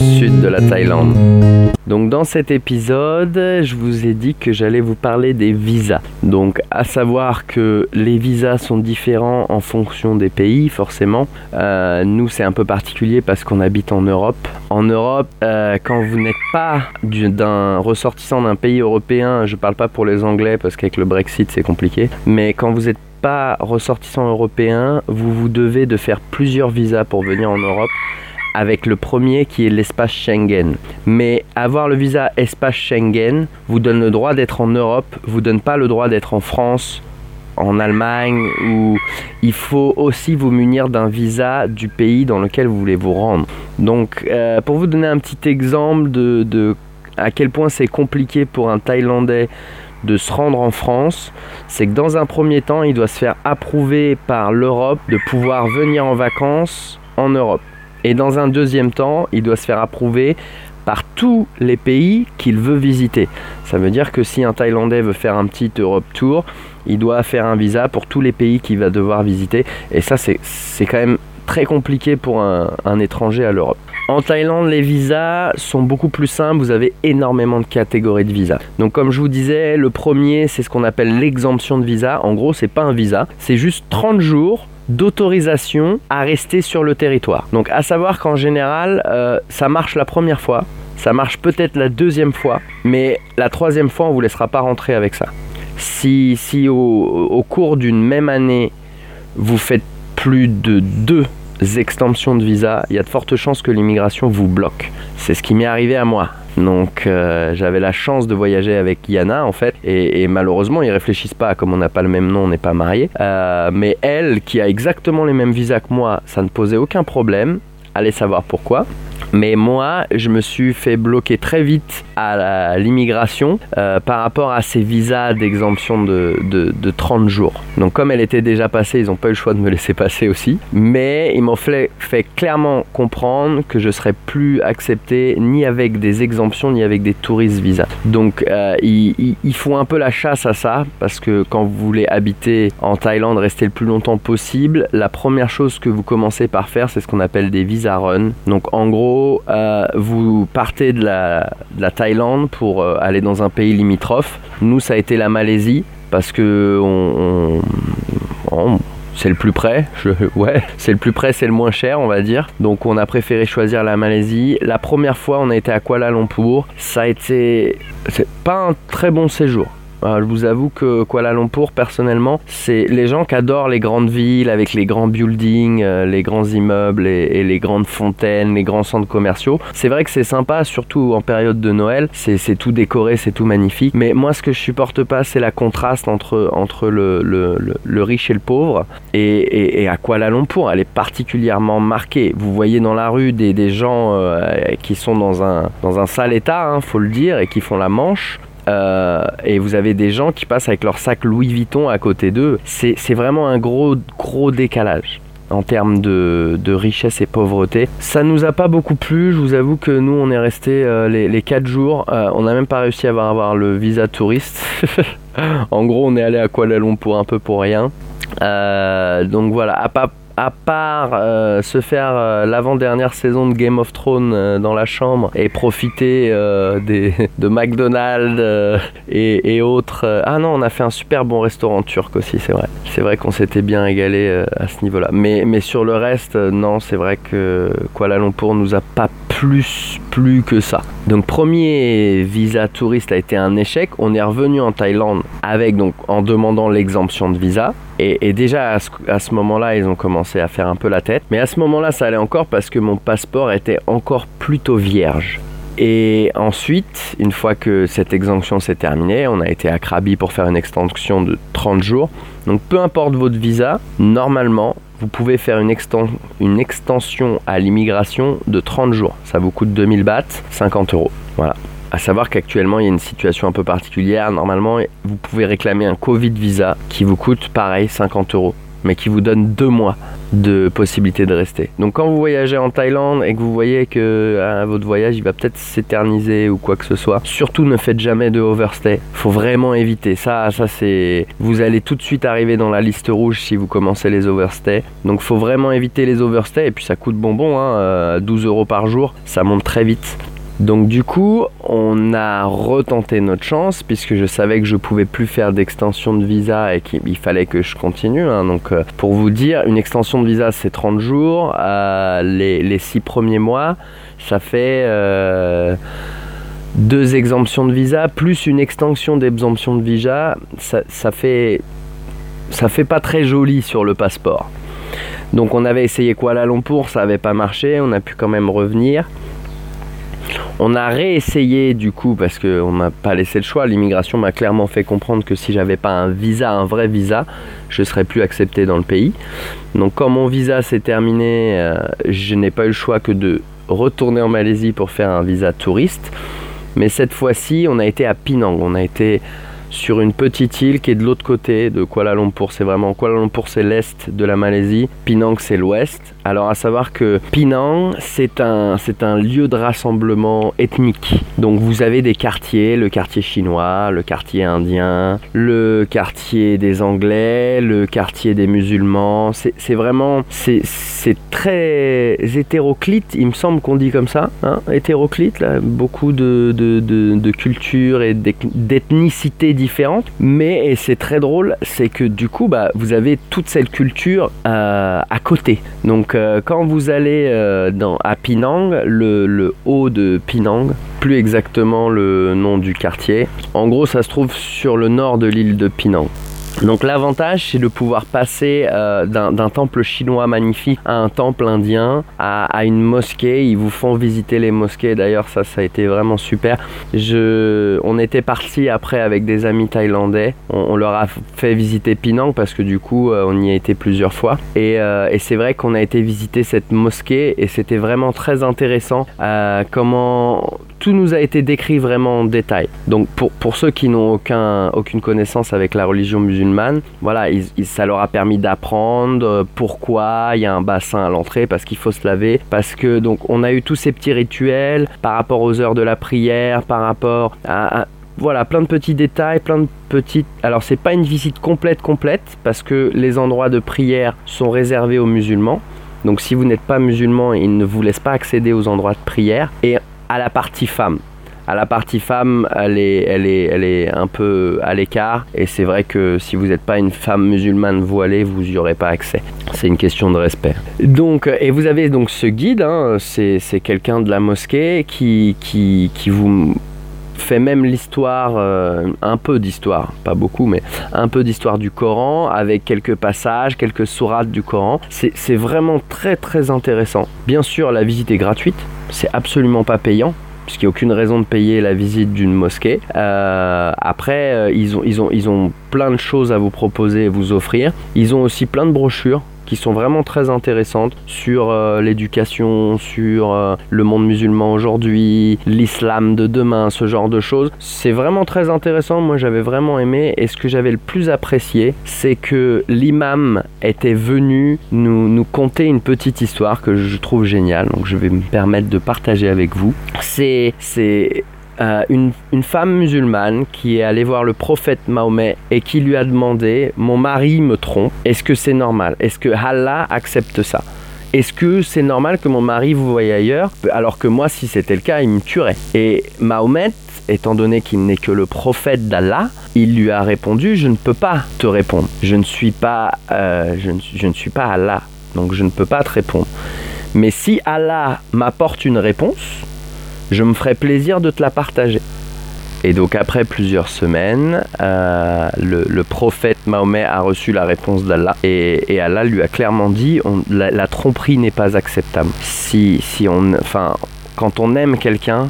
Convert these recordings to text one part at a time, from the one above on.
sud de la Thaïlande. Donc dans cet épisode, je vous ai dit que j'allais vous parler des visas. Donc à savoir que les visas sont différents en fonction des pays, forcément. Euh, nous c'est un peu particulier parce qu'on habite en Europe. En Europe, euh, quand vous n'êtes pas d'un ressortissant d'un pays européen, je parle pas pour les Anglais parce qu'avec le Brexit c'est compliqué, mais quand vous n'êtes pas ressortissant européen, vous vous devez de faire plusieurs visas pour venir en Europe avec le premier qui est l'espace Schengen. Mais avoir le visa espace Schengen vous donne le droit d'être en Europe, vous donne pas le droit d'être en France, en Allemagne, ou il faut aussi vous munir d'un visa du pays dans lequel vous voulez vous rendre. Donc, euh, pour vous donner un petit exemple de, de à quel point c'est compliqué pour un Thaïlandais de se rendre en France, c'est que dans un premier temps, il doit se faire approuver par l'Europe de pouvoir venir en vacances en Europe. Et dans un deuxième temps, il doit se faire approuver par tous les pays qu'il veut visiter. Ça veut dire que si un Thaïlandais veut faire un petit Europe Tour, il doit faire un visa pour tous les pays qu'il va devoir visiter. Et ça, c'est quand même très compliqué pour un, un étranger à l'Europe. En Thaïlande, les visas sont beaucoup plus simples. Vous avez énormément de catégories de visas. Donc, comme je vous disais, le premier, c'est ce qu'on appelle l'exemption de visa. En gros, c'est pas un visa, c'est juste 30 jours d'autorisation à rester sur le territoire. Donc à savoir qu'en général, euh, ça marche la première fois, ça marche peut-être la deuxième fois, mais la troisième fois, on vous laissera pas rentrer avec ça. Si, si au, cours d'une même année, vous faites plus de deux extensions de visa, il y a de fortes chances que l'immigration vous bloque. C'est ce qui m'est arrivé à moi. Donc euh, j'avais la chance de voyager avec Yana en fait et, malheureusement ils réfléchissent pas comme on n'a pas le même nom on n'est pas marié euh, mais elle qui a exactement les mêmes visas que moi ça ne posait aucun problème. Allez savoir pourquoi mais moi, je me suis fait bloquer très vite à l'immigration euh, par rapport à ces visas d'exemption de, de, 30 jours. Donc comme elle était déjà passée, ils n'ont pas eu le choix de me laisser passer aussi. Mais ils m'ont fait, clairement comprendre que je serais plus accepté ni avec des exemptions ni avec des touristes visas. Donc euh, ils, font un peu la chasse à ça parce que quand vous voulez habiter en Thaïlande, rester le plus longtemps possible, la première chose que vous commencez par faire, c'est ce qu'on appelle des visa run. Donc en gros, euh, vous partez de la, Thaïlande pour euh, aller dans un pays limitrophe. Nous, ça a été la Malaisie parce que c'est le plus près. ouais, c'est le plus près, c'est le moins cher, on va dire. Donc, on a préféré choisir la Malaisie. La première fois, on a été à Kuala Lumpur. Ça a été, pas un très bon séjour. Euh, je vous avoue que Kuala Lumpur, personnellement, c'est les gens qui adorent les grandes villes avec les grands buildings, euh, les grands immeubles et, les grandes fontaines, les grands centres commerciaux. C'est vrai que c'est sympa, surtout en période de Noël. C'est tout décoré, c'est tout magnifique. Mais moi, ce que je supporte pas, c'est la contraste entre, le, riche et le pauvre. Et, à Kuala Lumpur, elle est particulièrement marquée. Vous voyez dans la rue des, gens euh, qui sont dans un, dans un sale état, hein, faut le dire, et qui font la manche. Euh, et vous avez des gens qui passent avec leur sac Louis Vuitton à côté d'eux. C'est vraiment un gros, gros décalage en termes de, richesse et pauvreté. Ça nous a pas beaucoup plu, je vous avoue que nous on est resté euh, les, les 4 jours, euh, on n'a même pas réussi à avoir, avoir le visa touriste. en gros on est allé à Kuala Lumpur un peu pour rien. donc voilà, à pas, à part euh, se faire euh, l'avant-dernière saison de Game of Thrones euh, dans la chambre et profiter de McDonald's et, autres. Ah non, on a fait un super bon restaurant turc aussi, c'est vrai. C'est vrai qu'on s'était bien égalé à ce niveau-là. Mais, mais sur le reste, non, c'est vrai que Kuala Lumpur nous a pas plus plus que ça. Donc premier visa touriste a été un échec. On est revenu en Thaïlande avec donc en demandant l'exemption de visa. Et, déjà à ce, moment-là, ils ont commencé à faire un peu la tête. Mais à ce moment-là, ça allait encore parce que mon passeport était encore plutôt vierge. Et ensuite, une fois que cette exemption s'est terminée, on a été à Krabi pour faire une extension de 30 jours. Donc peu importe votre visa, normalement, vous pouvez faire une, extension à l'immigration de 30 jours. Ça vous coûte 2000 bahts, 50 euros. Voilà. À savoir qu'actuellement, il y a une situation un peu particulière. Normalement, vous pouvez réclamer un Covid visa qui vous coûte pareil 50 euros. Mais qui vous donne deux mois de possibilité de rester. Donc quand vous voyagez en Thaïlande et que vous voyez que ah, votre voyage il va peut-être s'éterniser ou quoi que ce soit, surtout ne faites jamais de overstay. Faut vraiment éviter ça. Ça c'est, vous allez tout de suite arriver dans la liste rouge si vous commencez les overstays. Donc faut vraiment éviter les overstays et puis ça coûte bonbon, hein, 12 euh, euros par jour, ça monte très vite. Donc du coup, on a retenté notre chance puisque je savais que je pouvais plus faire d'extension de visa et qu'il fallait que je continue. Hein. Donc euh, pour vous dire, une extension de visa c'est 30 jours. Euh, les, 6 premiers mois, ça fait euh, deux exemptions de visa plus une extension d'exemption de visa. Ça, fait pas très joli sur le passeport. Donc on avait essayé Kuala Lumpur, ça n'avait pas marché, on a pu quand même revenir. On a réessayé du coup parce qu'on m'a pas laissé le choix. L'immigration m'a clairement fait comprendre que si j'avais pas un visa, un vrai visa, je serais plus accepté dans le pays. Donc quand mon visa s'est terminé, euh, je n'ai pas eu le choix que de retourner en Malaisie pour faire un visa touriste. Mais cette fois-ci, on a été à Penang. On a été sur une petite île qui est de l'autre côté de Kuala Lumpur. C'est vraiment Kuala Lumpur, c'est l'est de la Malaisie. Penang, c'est l'ouest. Alors à savoir que Penang, c'est un, c'est un lieu de rassemblement ethnique. Donc vous avez des quartiers, le quartier chinois, le quartier indien, le quartier des Anglais, le quartier des musulmans. C'est, vraiment, c'est, c'est très hétéroclite, il me semble qu'on dit comme ça. Hein hétéroclite, là, beaucoup de, de, de, de cultures et d'ethnicité Mais, c'est très drôle, c'est que du coup, bah, vous avez toute cette culture euh, à côté. Donc, euh, quand vous allez euh, dans, à Pinang, le haut de Pinang, plus exactement le nom du quartier, en gros, ça se trouve sur le nord de l'île de Pinang. Donc l'avantage, c'est de pouvoir passer euh, d'un temple chinois magnifique à un temple indien, à, une mosquée. Ils vous font visiter les mosquées. D'ailleurs, ça, ça a été vraiment super. Je, on était parti après avec des amis thaïlandais. On, leur a fait visiter Penang parce que du coup, euh, on y a été plusieurs fois. Et, euh, et c'est vrai qu'on a été visiter cette mosquée et c'était vraiment très intéressant comment tout nous a été décrit vraiment en détail. Donc pour, ceux qui n'ont aucun, aucune connaissance avec la religion musulmane, voilà, ça leur a permis d'apprendre euh, pourquoi il y a un bassin à l'entrée, parce qu'il faut se laver, parce que donc on a eu tous ces petits rituels par rapport aux heures de la prière, par rapport à, voilà, plein de petits détails, plein de petites. Alors, c'est pas une visite complète, complète, parce que les endroits de prière sont réservés aux musulmans. Donc, si vous n'êtes pas musulman, ils ne vous laissent pas accéder aux endroits de prière. Et à la partie femme. À la partie femme, elle est, elle est, elle est un peu à l'écart. Et c'est vrai que si vous n'êtes pas une femme musulmane voilée, vous n'y aurez pas accès. C'est une question de respect. Donc, et vous avez donc ce guide, hein, c'est quelqu'un de la mosquée qui, qui, qui vous fait même l'histoire, euh, un peu d'histoire, pas beaucoup, mais un peu d'histoire du Coran, avec quelques passages, quelques sourates du Coran. C'est vraiment très très intéressant. Bien sûr, la visite est gratuite, c'est absolument pas payant puisqu'il n'y a aucune raison de payer la visite d'une mosquée. Euh, après, euh, ils, ont, ils, ont, ils ont plein de choses à vous proposer et vous offrir. Ils ont aussi plein de brochures qui sont vraiment très intéressantes sur euh, l'éducation, sur euh, le monde musulman aujourd'hui, l'islam de demain, ce genre de choses. C'est vraiment très intéressant, moi j'avais vraiment aimé et ce que j'avais le plus apprécié, c'est que l'imam était venu nous, nous conter une petite histoire que je trouve géniale, donc je vais me permettre de partager avec vous. C'est euh, une, femme musulmane qui est allée voir le prophète Mahomet et qui lui a demandé Mon mari me trompe, est-ce que c'est normal? Est-ce que Allah accepte ça? Est-ce que c'est normal que mon mari vous voie ailleurs? Alors que moi, si c'était le cas, il me tuerait Et Mahomet, étant donné qu'il n'est que le prophète d'Allah, il lui a répondu Je ne peux pas te répondre. Je ne suis pas, euh, je ne suis pas Allah, donc je ne peux pas te répondre. Mais si Allah m'apporte une réponse, je me ferai plaisir de te la partager. Et donc après plusieurs semaines, euh, le, prophète Mahomet a reçu la réponse d'Allah et, Allah lui a clairement dit la, tromperie n'est pas acceptable. Si, si on, enfin, quand on aime quelqu'un,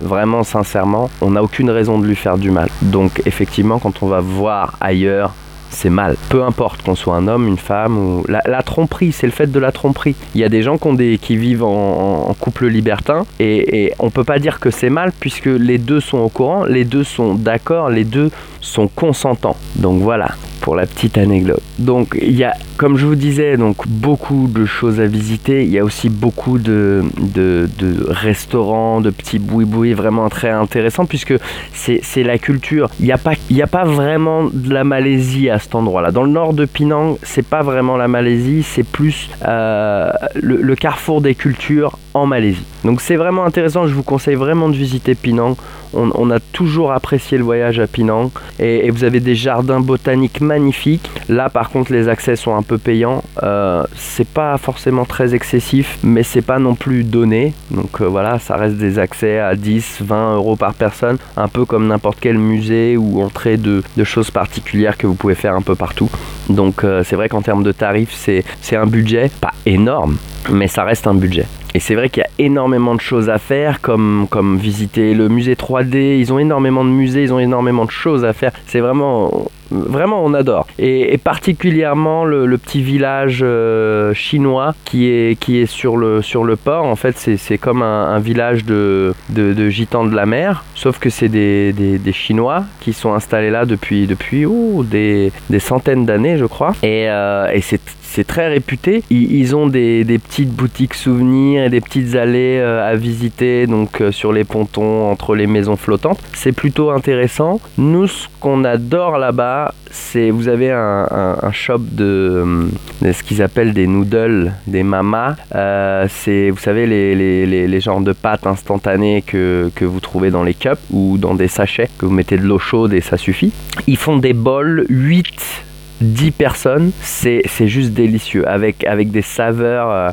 vraiment sincèrement, on n'a aucune raison de lui faire du mal. Donc effectivement, quand on va voir ailleurs c'est mal. Peu importe qu'on soit un homme, une femme ou la, tromperie, c'est le fait de la tromperie. Il y a des gens qui, vivent en, couple libertin et, et on peut pas dire que c'est mal puisque les deux sont au courant, les deux sont d'accord, les deux sont consentants. Donc voilà. pour la petite anecdote. Donc il y a, comme je vous disais, donc beaucoup de choses à visiter. Il y a aussi beaucoup de, de, restaurants, de petits boui-boui vraiment très intéressants puisque c'est la culture. Il n'y a, pas, a pas vraiment de la Malaisie à cet endroit-là. Dans le nord de Penang, c'est pas vraiment la Malaisie, c'est plus euh, le, carrefour des cultures en Malaisie. Donc c'est vraiment intéressant, je vous conseille vraiment de visiter Penang. On, a toujours apprécié le voyage à Penang et, vous avez des jardins botaniques magnifiques. Là par contre les accès sont un peu payants. Euh, c'est pas forcément très excessif mais c'est pas non plus donné. Donc euh, voilà, ça reste des accès à 10, 20 euros par personne. Un peu comme n'importe quel musée ou entrée de, choses particulières que vous pouvez faire un peu partout. Donc euh, c'est vrai qu'en termes de tarifs c'est un budget pas énorme mais ça reste un budget. Et c'est vrai qu'il y a énormément de choses à faire, comme, comme visiter le musée 3D. Ils ont énormément de musées, ils ont énormément de choses à faire. C'est vraiment, vraiment, on adore. Et, particulièrement le, petit village euh, chinois qui est, qui est sur, le, sur le port. En fait, c'est comme un, village de, de, gitans de la mer, sauf que c'est des, des, Chinois qui sont installés là depuis, depuis oh, des, des centaines d'années, je crois. Et, euh, et c'est c'est très réputé. Ils, ont des, petites boutiques souvenirs et des petites allées euh, à visiter, donc euh, sur les pontons, entre les maisons flottantes. C'est plutôt intéressant. Nous, ce qu'on adore là-bas, c'est vous avez un, shop de, ce qu'ils appellent des noodles, des mamas. Euh, c'est, vous savez, les, les, genres de pâtes instantanées que, que vous trouvez dans les cups ou dans des sachets, que vous mettez de l'eau chaude et ça suffit. Ils font des bols 8 10 personnes, c'est juste délicieux. Avec, avec des saveurs. Euh,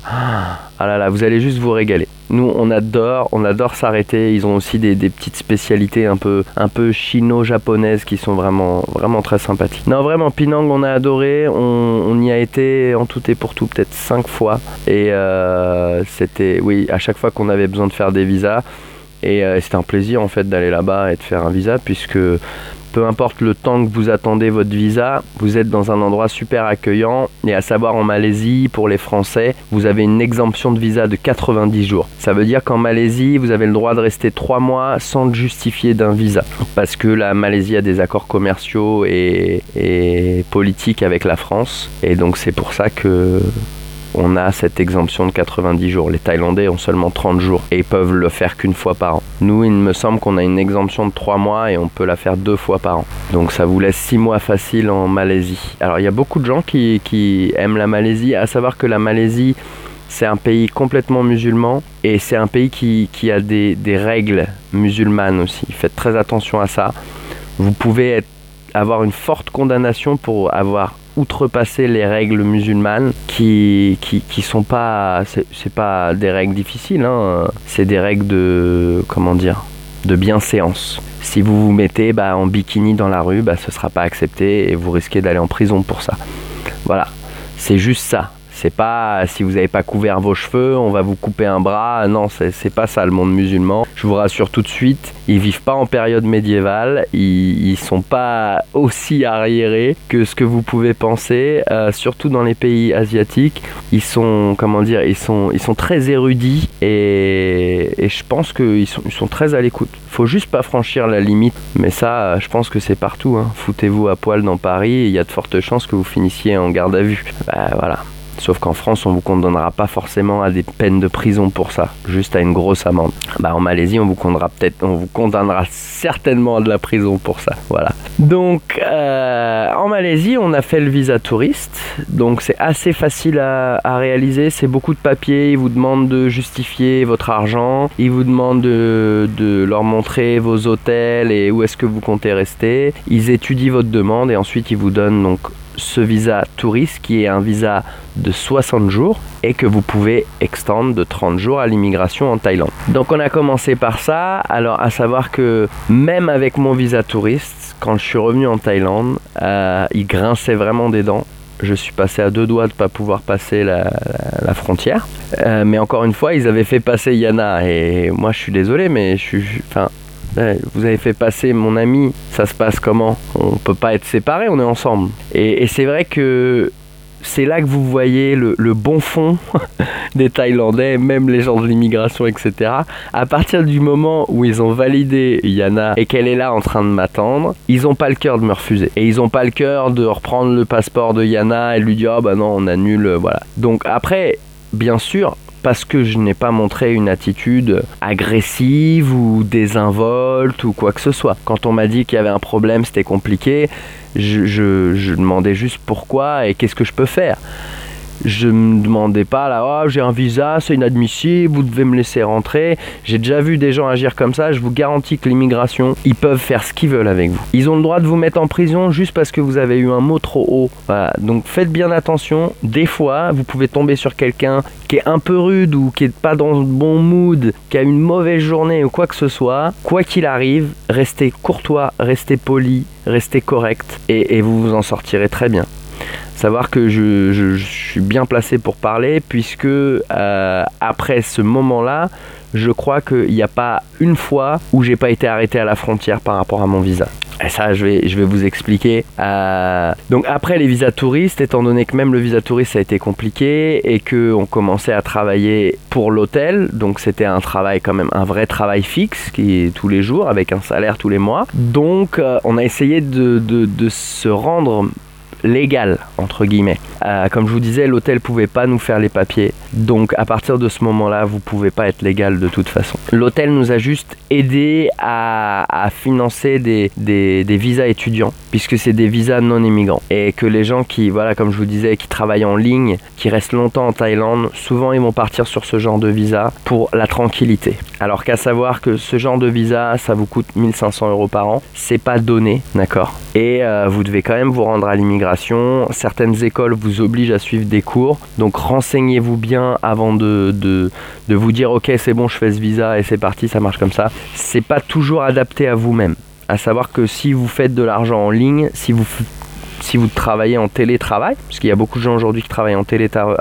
ah là là, vous allez juste vous régaler. Nous, on adore, on adore s'arrêter. Ils ont aussi des, petites spécialités un peu, un peu chino-japonaises qui sont vraiment, vraiment très sympathiques. Non, vraiment, Pinang, on a adoré. On, y a été en tout et pour tout peut-être 5 fois. Et euh, c'était, oui, à chaque fois qu'on avait besoin de faire des visas. Et euh, c'était un plaisir en fait d'aller là-bas et de faire un visa puisque peu importe le temps que vous attendez votre visa, vous êtes dans un endroit super accueillant. Et à savoir en Malaisie, pour les Français, vous avez une exemption de visa de 90 jours. Ça veut dire qu'en Malaisie, vous avez le droit de rester 3 mois sans justifier d'un visa. Parce que la Malaisie a des accords commerciaux et, et politiques avec la France. Et donc c'est pour ça que on a cette exemption de 90 jours. Les Thaïlandais ont seulement 30 jours et ils peuvent le faire qu'une fois par an. Nous, il me semble qu'on a une exemption de 3 mois et on peut la faire deux fois par an. Donc ça vous laisse 6 mois faciles en Malaisie. Alors il y a beaucoup de gens qui, aiment la Malaisie, à savoir que la Malaisie, c'est un pays complètement musulman et c'est un pays qui, a des, des, règles musulmanes aussi. Faites très attention à ça. Vous pouvez avoir une forte condamnation pour avoir outrepasser les règles musulmanes qui, qui, sont pas. C'est pas des règles difficiles, hein. c'est des règles de. Comment dire De bienséance. Si vous vous mettez bah, en bikini dans la rue, bah, ce sera pas accepté et vous risquez d'aller en prison pour ça. Voilà, c'est juste ça. C'est pas si vous n'avez pas couvert vos cheveux, on va vous couper un bras. Non, c'est pas ça le monde musulman. Je vous rassure tout de suite, ils vivent pas en période médiévale. Ils, ils sont pas aussi arriérés que ce que vous pouvez penser. Euh, surtout dans les pays asiatiques, ils sont comment dire, ils sont ils sont très érudits et, et je pense qu'ils sont ils sont très à l'écoute. Faut juste pas franchir la limite. Mais ça, je pense que c'est partout. Hein. Foutez-vous à poil dans Paris, il y a de fortes chances que vous finissiez en garde à vue. Bah voilà. Sauf qu'en France, on vous condamnera pas forcément à des peines de prison pour ça, juste à une grosse amende. Bah en Malaisie, on vous condamnera peut-être, on vous condamnera certainement à de la prison pour ça. Voilà. Donc euh, en Malaisie, on a fait le visa touriste, donc c'est assez facile à, réaliser. C'est beaucoup de papiers. Ils vous demandent de justifier votre argent. Ils vous demandent de, de leur montrer vos hôtels et où est-ce que vous comptez rester. Ils étudient votre demande et ensuite ils vous donnent donc ce visa touriste qui est un visa de 60 jours et que vous pouvez extendre de 30 jours à l'immigration en Thaïlande. Donc on a commencé par ça, alors à savoir que même avec mon visa touriste, quand je suis revenu en Thaïlande, euh, il grinçait vraiment des dents. Je suis passé à deux doigts de ne pas pouvoir passer la, frontière. Euh, mais encore une fois, ils avaient fait passer Yana. Et moi, je suis désolé, mais je suis. Vous avez fait passer mon ami, ça se passe comment? On peut pas être séparés, on est ensemble. Et, c'est vrai que c'est là que vous voyez le, bon fond des Thaïlandais, même les gens de l'immigration, etc. À partir du moment où ils ont validé Yana et qu'elle est là en train de m'attendre, ils n'ont pas le cœur de me refuser. Et ils n'ont pas le cœur de reprendre le passeport de Yana et lui dire, oh bah non, on annule, voilà. Donc après, bien sûr, parce que je n'ai pas montré une attitude agressive ou désinvolte ou quoi que ce soit. Quand on m'a dit qu'il y avait un problème, c'était compliqué, je, demandais juste pourquoi et qu'est-ce que je peux faire je me demandais pas là, oh, j'ai un visa, c'est inadmissible, vous devez me laisser rentrer. J'ai déjà vu des gens agir comme ça. Je vous garantis que l'immigration, ils peuvent faire ce qu'ils veulent avec vous. Ils ont le droit de vous mettre en prison juste parce que vous avez eu un mot trop haut. Donc faites bien attention. Des fois, vous pouvez tomber sur quelqu'un qui est un peu rude ou qui est pas dans le bon mood, qui a une mauvaise journée ou quoi que ce soit. Quoi qu'il arrive, restez courtois, restez poli, restez correct et vous vous en sortirez très bien savoir que je, suis bien placé pour parler puisque euh, après ce moment-là, je crois qu'il n'y a pas une fois où j'ai pas été arrêté à la frontière par rapport à mon visa. Et ça, je vais, je vais vous expliquer. Euh, donc après les visas touristes, étant donné que même le visa touriste a été compliqué et qu'on commençait à travailler pour l'hôtel, donc c'était un travail quand même, un vrai travail fixe qui est tous les jours avec un salaire tous les mois. Donc euh, on a essayé de, de, de se rendre légal entre guillemets. Euh, comme je vous disais, l'hôtel pouvait pas nous faire les papiers, donc à partir de ce moment-là, vous pouvez pas être légal de toute façon. L'hôtel nous a juste aidé à, financer des, des, visas étudiants, puisque c'est des visas non immigrants, et que les gens qui, voilà, comme je vous disais, qui travaillent en ligne, qui restent longtemps en Thaïlande, souvent ils vont partir sur ce genre de visa pour la tranquillité. Alors qu'à savoir que ce genre de visa, ça vous coûte 1500 euros par an, c'est pas donné, d'accord, et euh, vous devez quand même vous rendre à l'immigration Certaines écoles vous obligent à suivre des cours, donc renseignez-vous bien avant de, de, vous dire ok c'est bon je fais ce visa et c'est parti, ça marche comme ça. C'est pas toujours adapté à vous-même. À savoir que si vous faites de l'argent en ligne, si vous si vous travaillez en télétravail, parce qu'il y a beaucoup de gens aujourd'hui qui travaillent en télétravail,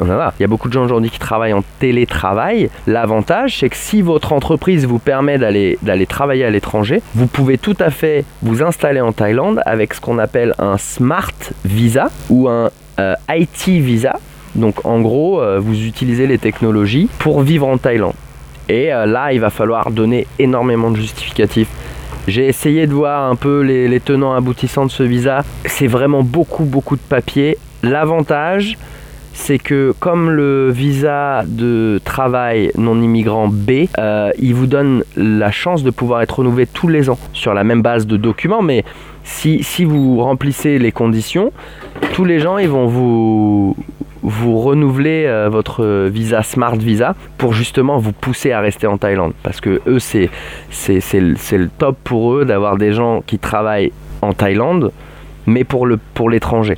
il y a beaucoup de gens aujourd'hui qui travaillent en télétravail. L'avantage, c'est que si votre entreprise vous permet d'aller d'aller travailler à l'étranger, vous pouvez tout à fait vous installer en Thaïlande avec ce qu'on appelle un smart visa ou un euh, IT visa. Donc en gros, euh, vous utilisez les technologies pour vivre en Thaïlande. Et euh, là, il va falloir donner énormément de justificatifs j'ai essayé de voir un peu les, tenants aboutissants de ce visa. C'est vraiment beaucoup, beaucoup de papiers. L'avantage, c'est que comme le visa de travail non immigrant B, euh, il vous donne la chance de pouvoir être renouvelé tous les ans sur la même base de documents, mais si, vous remplissez les conditions, tous les gens ils vont vous, renouvelez euh, votre visa Smart Visa pour justement vous pousser à rester en Thaïlande. Parce que eux, c'est, c'est, c'est, le top pour eux d'avoir des gens qui travaillent en Thaïlande, mais pour, le, pour l'étranger.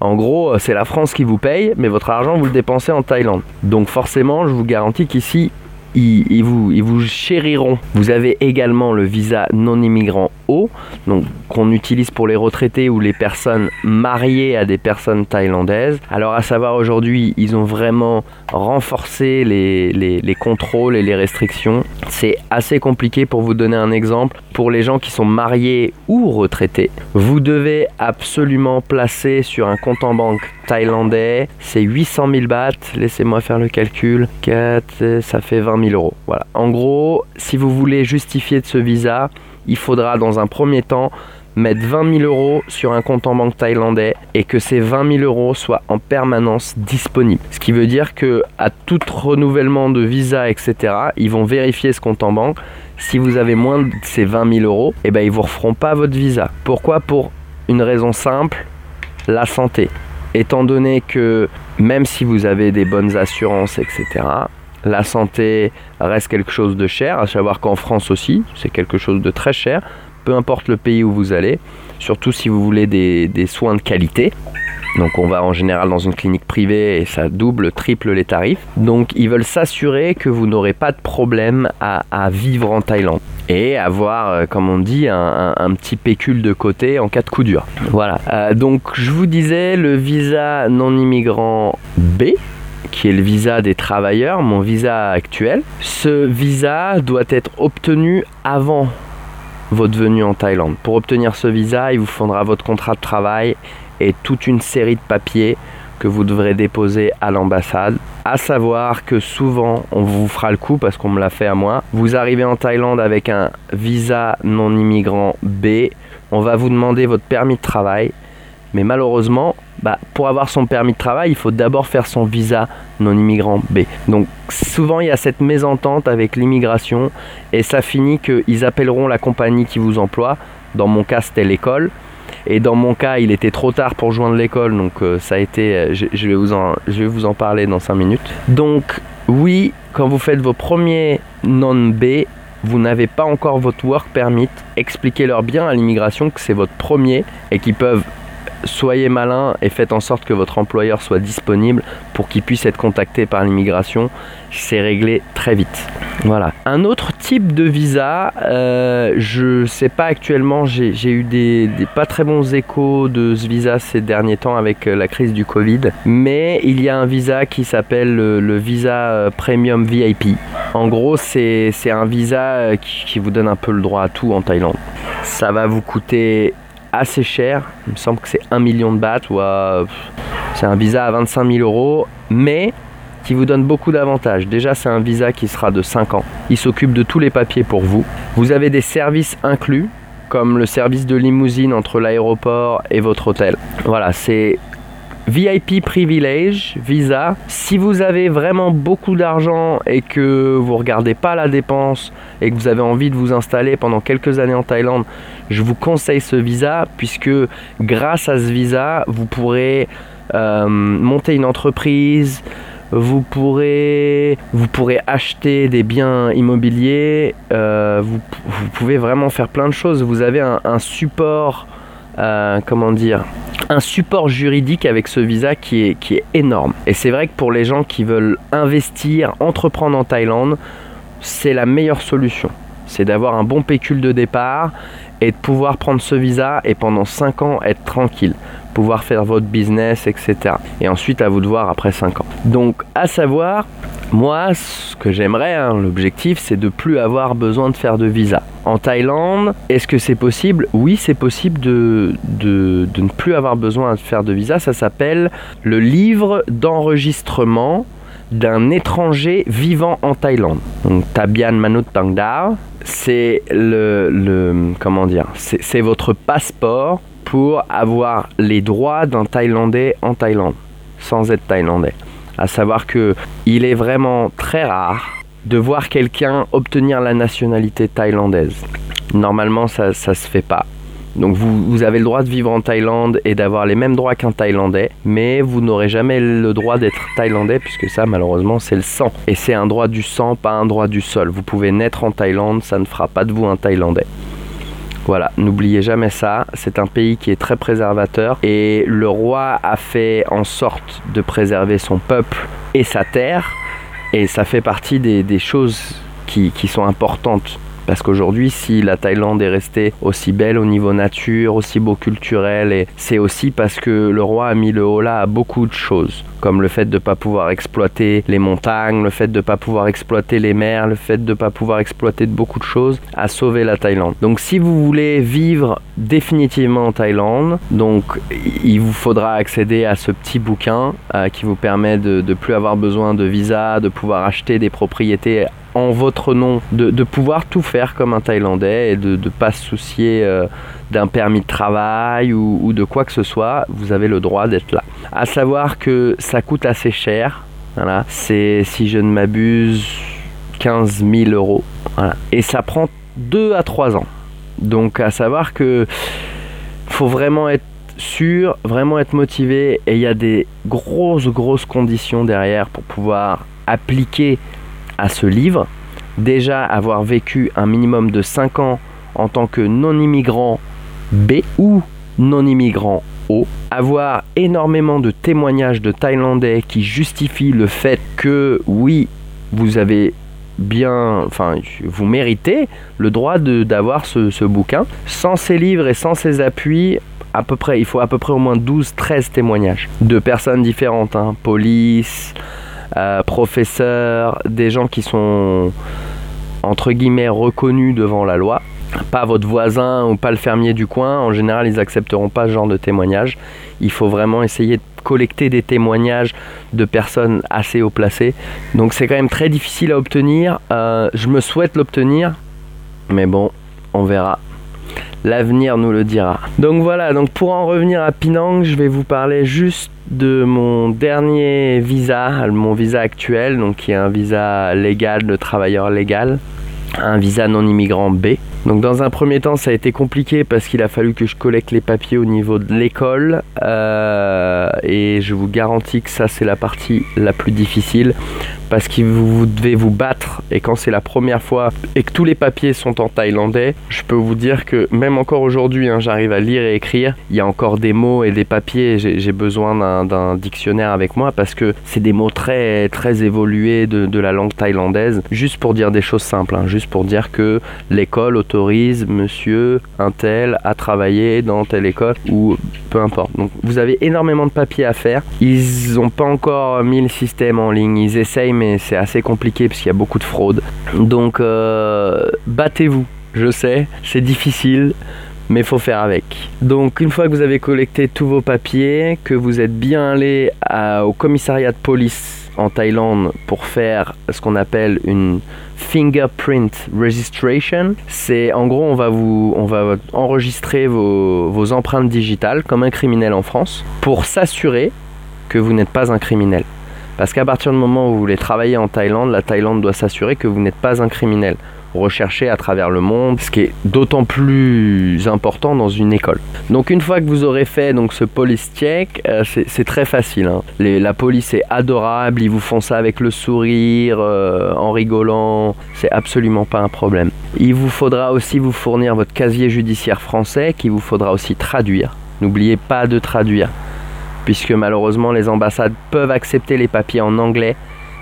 En gros, euh, c'est la France qui vous paye, mais votre argent, vous le dépensez en Thaïlande. Donc forcément, je vous garantis qu'ici, ils, vous, chériront. Vous avez également le visa non immigrant O, donc qu'on utilise pour les retraités ou les personnes mariées à des personnes thaïlandaises. Alors à savoir aujourd'hui, ils ont vraiment renforcé les contrôles et les restrictions. C'est assez compliqué pour vous donner un exemple. Pour les gens qui sont mariés ou retraités, vous devez absolument placer sur un compte en banque thaïlandais, c'est 800 000 bahts. Laissez-moi faire le calcul. 4, ça fait 20 000 euros. Voilà. En gros, si vous voulez justifier de ce visa, il faudra dans un premier temps mettre 20 000 euros sur un compte en banque thaïlandais et que ces 20 000 euros soient en permanence disponibles. Ce qui veut dire que à tout renouvellement de visa, etc., ils vont vérifier ce compte en banque. Si vous avez moins de ces 20 000 euros, eh ben, ils vous referont pas votre visa. Pourquoi? Pour une raison simple, la santé. Étant donné que même si vous avez des bonnes assurances, etc., la santé reste quelque chose de cher, à savoir qu'en France aussi, c'est quelque chose de très cher, peu importe le pays où vous allez, surtout si vous voulez des, soins de qualité. Donc on va en général dans une clinique privée et ça double, triple les tarifs. Donc ils veulent s'assurer que vous n'aurez pas de problème à, vivre en Thaïlande et avoir, euh, comme on dit, un, petit pécule de côté en cas de coup dur. Voilà. Euh, donc je vous disais, le visa non immigrant B, qui est le visa des travailleurs, mon visa actuel. Ce visa doit être obtenu avant votre venue en Thaïlande. Pour obtenir ce visa, il vous faudra votre contrat de travail et toute une série de papiers que vous devrez déposer à l'ambassade. À savoir que souvent, on vous fera le coup parce qu'on me l'a fait à moi. Vous arrivez en Thaïlande avec un visa non immigrant B. On va vous demander votre permis de travail. Mais malheureusement, bah, pour avoir son permis de travail, il faut d'abord faire son visa non immigrant B. Donc souvent il y a cette mésentente avec l'immigration et ça finit qu'ils appelleront la compagnie qui vous emploie. Dans mon cas, c'était l'école. Et dans mon cas, il était trop tard pour joindre l'école, donc euh, ça a été. Euh, je, vais vous en, je vais vous en parler dans 5 minutes. Donc, oui, quand vous faites vos premiers non-B, vous n'avez pas encore votre work permit. Expliquez-leur bien à l'immigration que c'est votre premier et qu'ils peuvent soyez malin et faites en sorte que votre employeur soit disponible pour qu'il puisse être contacté par l'immigration. C'est réglé très vite. Voilà. Un autre type de visa, euh, je sais pas actuellement, j'ai eu des, pas très bons échos de ce visa ces derniers temps avec euh, la crise du Covid, mais il y a un visa qui s'appelle le, visa euh, Premium VIP. En gros, c'est un visa qui, qui vous donne un peu le droit à tout en Thaïlande. Ça va vous coûter assez cher. Il me semble que c'est 1 million de bahts ou c'est un visa à 25 000 euros, mais qui vous donne beaucoup d'avantages. Déjà, c'est un visa qui sera de 5 ans. Il s'occupe de tous les papiers pour vous. Vous avez des services inclus, comme le service de limousine entre l'aéroport et votre hôtel. Voilà, c'est VIP Privilege Visa. Si vous avez vraiment beaucoup d'argent et que vous regardez pas la dépense et que vous avez envie de vous installer pendant quelques années en Thaïlande, je vous conseille ce visa puisque grâce à ce visa, vous pourrez euh, monter une entreprise, vous pourrez, vous pourrez acheter des biens immobiliers, euh, vous, pouvez vraiment faire plein de choses. Vous avez un, support, euh, comment dire, un support juridique avec ce visa qui est, qui est énorme. Et c'est vrai que pour les gens qui veulent investir, entreprendre en Thaïlande, c'est la meilleure solution. C'est d'avoir un bon pécule de départ et de pouvoir prendre ce visa et pendant 5 ans être tranquille, pouvoir faire votre business, etc. Et ensuite à vous de voir après 5 ans. Donc à savoir, moi ce que j'aimerais, hein, l'objectif c'est de plus avoir besoin de faire de visa. En Thaïlande, est-ce que c'est possible? Oui c'est possible de, de, de ne plus avoir besoin de faire de visa. Ça s'appelle le livre d'enregistrement d'un étranger vivant en Thaïlande. Donc Tabian Manut Tangdar, c'est le, le, comment dire, c'est votre passeport pour avoir les droits d'un Thaïlandais en Thaïlande, sans être Thaïlandais. À savoir que il est vraiment très rare de voir quelqu'un obtenir la nationalité thaïlandaise. Normalement, ça, ça se fait pas. Donc vous, avez le droit de vivre en Thaïlande et d'avoir les mêmes droits qu'un Thaïlandais, mais vous n'aurez jamais le droit d'être Thaïlandais puisque ça malheureusement c'est le sang. Et c'est un droit du sang, pas un droit du sol. Vous pouvez naître en Thaïlande, ça ne fera pas de vous un Thaïlandais. Voilà, n'oubliez jamais ça. C'est un pays qui est très préservateur et le roi a fait en sorte de préserver son peuple et sa terre. Et ça fait partie des, choses qui sont importantes parce qu'aujourd'hui, si la Thaïlande est restée aussi belle au niveau nature, aussi beau culturel, et c'est aussi parce que le roi a mis le haut là à beaucoup de choses, comme le fait de ne pas pouvoir exploiter les montagnes, le fait de ne pas pouvoir exploiter les mers, le fait de ne pas pouvoir exploiter beaucoup de choses, a sauvé la Thaïlande. Donc si vous voulez vivre définitivement en Thaïlande, donc il vous faudra accéder à ce petit bouquin euh, qui vous permet de ne plus avoir besoin de visa, de pouvoir acheter des propriétés en votre nom, de, pouvoir tout faire comme un Thaïlandais et de ne pas se soucier euh, d'un permis de travail ou, de quoi que ce soit, vous avez le droit d'être là. À savoir que ça coûte assez cher, voilà. c'est si je ne m'abuse 15 000 euros, et ça prend 2 à 3 ans. Donc à savoir que faut vraiment être sûr, vraiment être motivé et il y a des grosses grosses conditions derrière pour pouvoir appliquer à ce livre, déjà avoir vécu un minimum de 5 ans en tant que non-immigrant B ou non-immigrant O, avoir énormément de témoignages de Thaïlandais qui justifient le fait que oui, vous avez bien, enfin, vous méritez le droit d'avoir ce, bouquin. Sans ces livres et sans ces appuis, à peu près, il faut à peu près au moins 12-13 témoignages de personnes différentes, hein, police, euh, professeurs, des gens qui sont entre guillemets reconnus devant la loi. pas votre voisin ou pas le fermier du coin. En général, ils accepteront pas ce genre de témoignage. Il faut vraiment essayer de collecter des témoignages de personnes assez haut placées. Donc c'est quand même très difficile à obtenir. Euh, je me souhaite l'obtenir, mais bon, on verra. L'avenir nous le dira. Donc voilà, donc pour en revenir à Pinang, je vais vous parler juste de mon dernier visa, mon visa actuel, donc qui est un visa légal de travailleur légal, un visa non immigrant B. Donc dans un premier temps, ça a été compliqué parce qu'il a fallu que je collecte les papiers au niveau de l'école euh, et je vous garantis que ça c'est la partie la plus difficile parce que vous devez vous battre et quand c'est la première fois et que tous les papiers sont en thaïlandais, je peux vous dire que même encore aujourd'hui, hein, j'arrive à lire et écrire, il y a encore des mots et des papiers, j'ai besoin d'un dictionnaire avec moi parce que c'est des mots très très évolués de, la langue thaïlandaise, juste pour dire des choses simples, hein, juste pour dire que l'école monsieur un tel à travailler dans telle école ou peu importe. Donc vous avez énormément de papiers à faire. Ils n'ont pas encore mis le système en ligne, ils essayent mais c'est assez compliqué parce qu'il y a beaucoup de fraude. Donc euh, battez-vous, je sais, c'est difficile mais faut faire avec. Donc une fois que vous avez collecté tous vos papiers, que vous êtes bien allé au commissariat de police en Thaïlande pour faire ce qu'on appelle une fingerprint registration, c'est en gros on va vous on va enregistrer vos, vos empreintes digitales comme un criminel en France pour s'assurer que vous n'êtes pas un criminel. Parce qu'à partir du moment où vous voulez travailler en Thaïlande, la Thaïlande doit s'assurer que vous n'êtes pas un criminel recherché à travers le monde, ce qui est d'autant plus important dans une école. Donc une fois que vous aurez fait donc ce police check, euh, c'est très facile. Hein. la police est adorable, ils vous font ça avec le sourire, euh, en rigolant, c'est absolument pas un problème. Il vous faudra aussi vous fournir votre casier judiciaire français qu'il vous faudra aussi traduire. N'oubliez pas de traduire puisque malheureusement les ambassades peuvent accepter les papiers en anglais,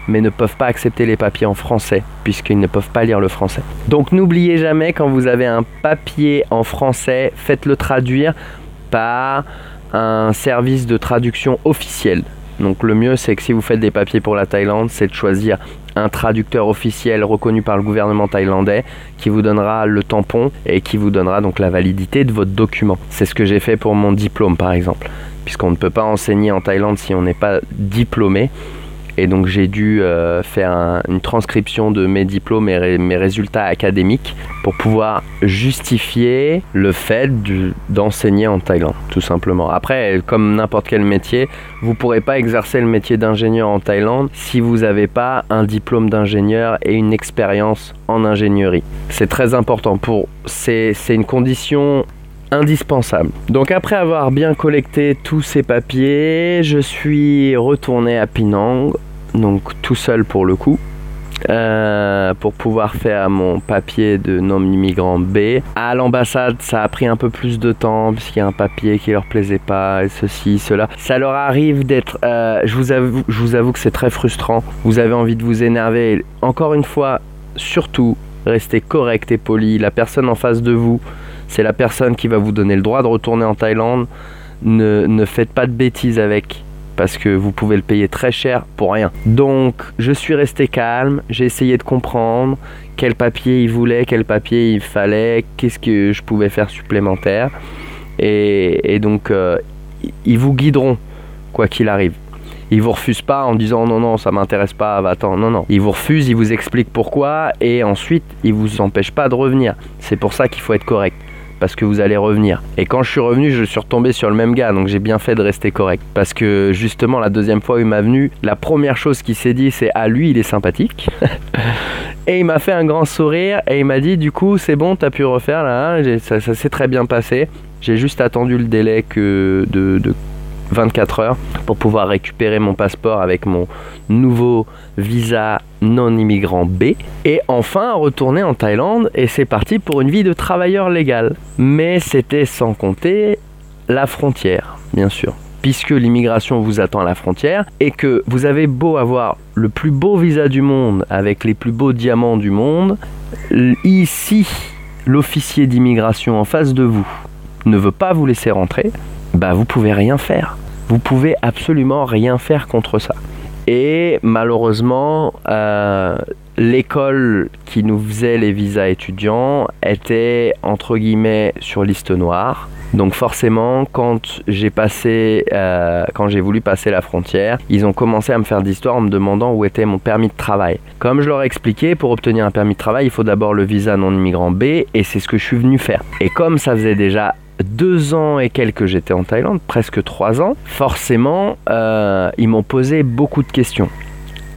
mais ne peuvent pas accepter les papiers en français, puisqu'ils ne peuvent pas lire le français. Donc n'oubliez jamais, quand vous avez un papier en français, faites-le traduire par un service de traduction officiel. Donc le mieux, c'est que si vous faites des papiers pour la Thaïlande, c'est de choisir un traducteur officiel reconnu par le gouvernement thaïlandais qui vous donnera le tampon et qui vous donnera donc la validité de votre document. C'est ce que j'ai fait pour mon diplôme par exemple puisqu'on ne peut pas enseigner en Thaïlande si on n'est pas diplômé. Et donc j'ai dû euh, faire une transcription de mes diplômes et mes résultats académiques pour pouvoir justifier le fait d'enseigner en Thaïlande, tout simplement. Après, comme n'importe quel métier, vous ne pourrez pas exercer le métier d'ingénieur en Thaïlande si vous n'avez pas un diplôme d'ingénieur et une expérience en ingénierie. C'est très important pour... C'est une condition indispensable. Donc après avoir bien collecté tous ces papiers, je suis retourné à Pinang, donc tout seul pour le coup. Euh, pour pouvoir faire mon papier de non-immigrant B. À l'ambassade, ça a pris un peu plus de temps puisqu'il y a un papier qui leur plaisait pas ceci, cela. Ça leur arrive d'être. Euh, je vous avoue, que c'est très frustrant. Vous avez envie de vous énerver. Encore une fois, surtout, restez correct et poli. La personne en face de vous, c'est la personne qui va vous donner le droit de retourner en Thaïlande. Ne faites pas de bêtises avec parce que vous pouvez le payer très cher pour rien. Donc je suis resté calme, j'ai essayé de comprendre quel papier il voulait, quel papier il fallait, qu'est-ce que je pouvais faire supplémentaire. Et, donc euh, ils vous guideront quoi qu'il arrive. Ils vous refusent pas en disant non non ça m'intéresse pas, va attends non non. Ils vous refusent, ils vous expliquent pourquoi et ensuite ils vous empêchent pas de revenir. C'est pour ça qu'il faut être correct parce que vous allez revenir. Et quand je suis revenu, je suis retombé sur le même gars, donc j'ai bien fait de rester correct. Parce que justement, la deuxième fois où il m'a venu, la première chose qu'il s'est dit, c'est Ah, lui, il est sympathique. et il m'a fait un grand sourire et il m'a dit Du coup, c'est bon, t'as pu refaire là, hein, ça, s'est très bien passé. J'ai juste attendu le délai que de 24 heures pour pouvoir récupérer mon passeport avec mon nouveau visa non immigrant B et enfin retourner en Thaïlande et c'est parti pour une vie de travailleur légal. Mais c'était sans compter la frontière, bien sûr. Puisque l'immigration vous attend à la frontière et que vous avez beau avoir le plus beau visa du monde avec les plus beaux diamants du monde, ici l'officier d'immigration en face de vous ne veut pas vous laisser rentrer, bah vous pouvez rien faire. Vous pouvez absolument rien faire contre ça. Et malheureusement, euh, l'école qui nous faisait les visas étudiants était entre guillemets sur liste noire. Donc forcément, quand j'ai passé, euh, quand j'ai voulu passer la frontière, ils ont commencé à me faire d'histoire en me demandant où était mon permis de travail. Comme je leur ai expliqué, pour obtenir un permis de travail, il faut d'abord le visa non immigrant B, et c'est ce que je suis venu faire. Et comme ça faisait déjà deux ans et quelques que j'étais en Thaïlande, presque trois ans, forcément, euh, ils m'ont posé beaucoup de questions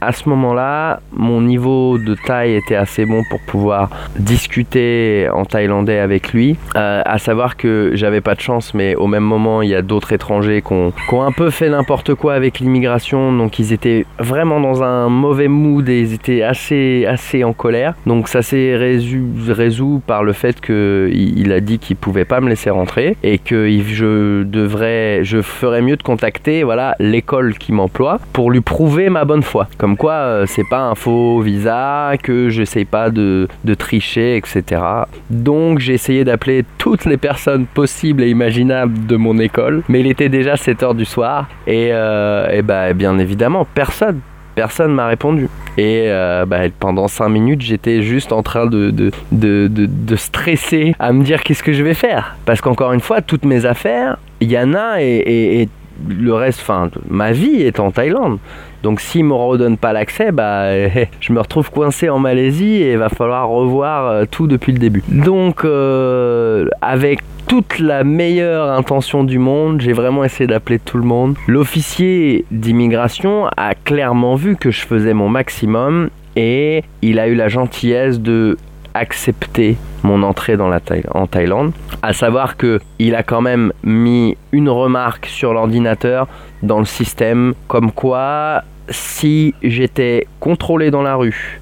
à ce moment-là, mon niveau de taille était assez bon pour pouvoir discuter en thaïlandais avec lui. Euh, à savoir que j'avais pas de chance, mais au même moment, il y a d'autres étrangers qui ont, un peu fait n'importe quoi avec l'immigration. Donc ils étaient vraiment dans un mauvais mood et ils étaient assez, assez en colère. Donc ça s'est résolu, par le fait qu'il il a dit qu'il pouvait pas me laisser rentrer et que je devrais, je ferais mieux de contacter voilà l'école qui m'emploie pour lui prouver ma bonne foi. Quoi, euh, c'est pas un faux visa, que j'essaye pas de, tricher, etc. Donc j'ai essayé d'appeler toutes les personnes possibles et imaginables de mon école, mais il était déjà 7h du soir et, euh, bah, bien évidemment, personne personne m'a répondu. Et euh, bah, pendant 5 minutes, j'étais juste en train de, de, stresser à me dire qu'est-ce que je vais faire. Parce qu'encore une fois, toutes mes affaires, Yana et, et le reste, enfin, ma vie est en Thaïlande. Donc s'ils me redonnent pas l'accès, bah, je me retrouve coincé en Malaisie et il va falloir revoir euh, tout depuis le début. Donc euh, avec toute la meilleure intention du monde, j'ai vraiment essayé d'appeler tout le monde. L'officier d'immigration a clairement vu que je faisais mon maximum et il a eu la gentillesse de accepter mon entrée en Thaïlande. À savoir que il a quand même mis une remarque sur l'ordinateur dans le système comme quoi si j'étais contrôlé dans la rue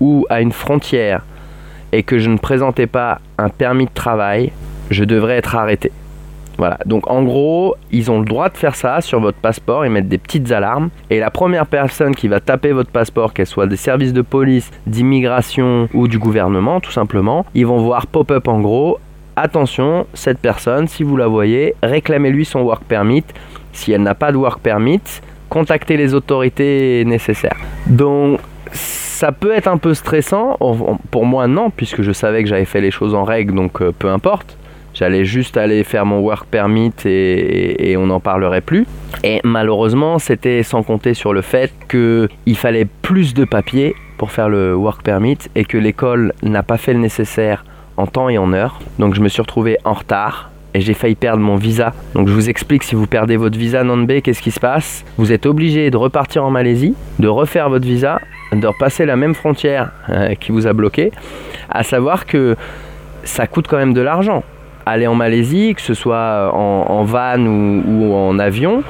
ou à une frontière et que je ne présentais pas un permis de travail, je devrais être arrêté. Donc en gros, ils ont le droit de faire ça sur votre passeport, ils mettent des petites alarmes, et la première personne qui va taper votre passeport, qu'elle soit des services de police, d'immigration ou du gouvernement, tout simplement, ils vont voir pop-up en gros, attention, cette personne, si vous la voyez, réclamez-lui son work permit. Si elle n'a pas de work permit, contactez les autorités nécessaires. Donc ça peut être un peu stressant, pour moi non, puisque je savais que j'avais fait les choses en règle, donc euh, peu importe. J'allais juste aller faire mon work permit et, on n'en parlerait plus. Et malheureusement, c'était sans compter sur le fait qu'il fallait plus de papiers pour faire le work permit et que l'école n'a pas fait le nécessaire en temps et en heure. Donc je me suis retrouvé en retard et j'ai failli perdre mon visa. Donc je vous explique, si vous perdez votre visa non-B, qu'est-ce qui se passe? Vous êtes obligé de repartir en Malaisie, de refaire votre visa, de repasser la même frontière euh, qui vous a bloqué, à savoir que ça coûte quand même de l'argent aller en Malaisie, que ce soit en, van ou, en avion,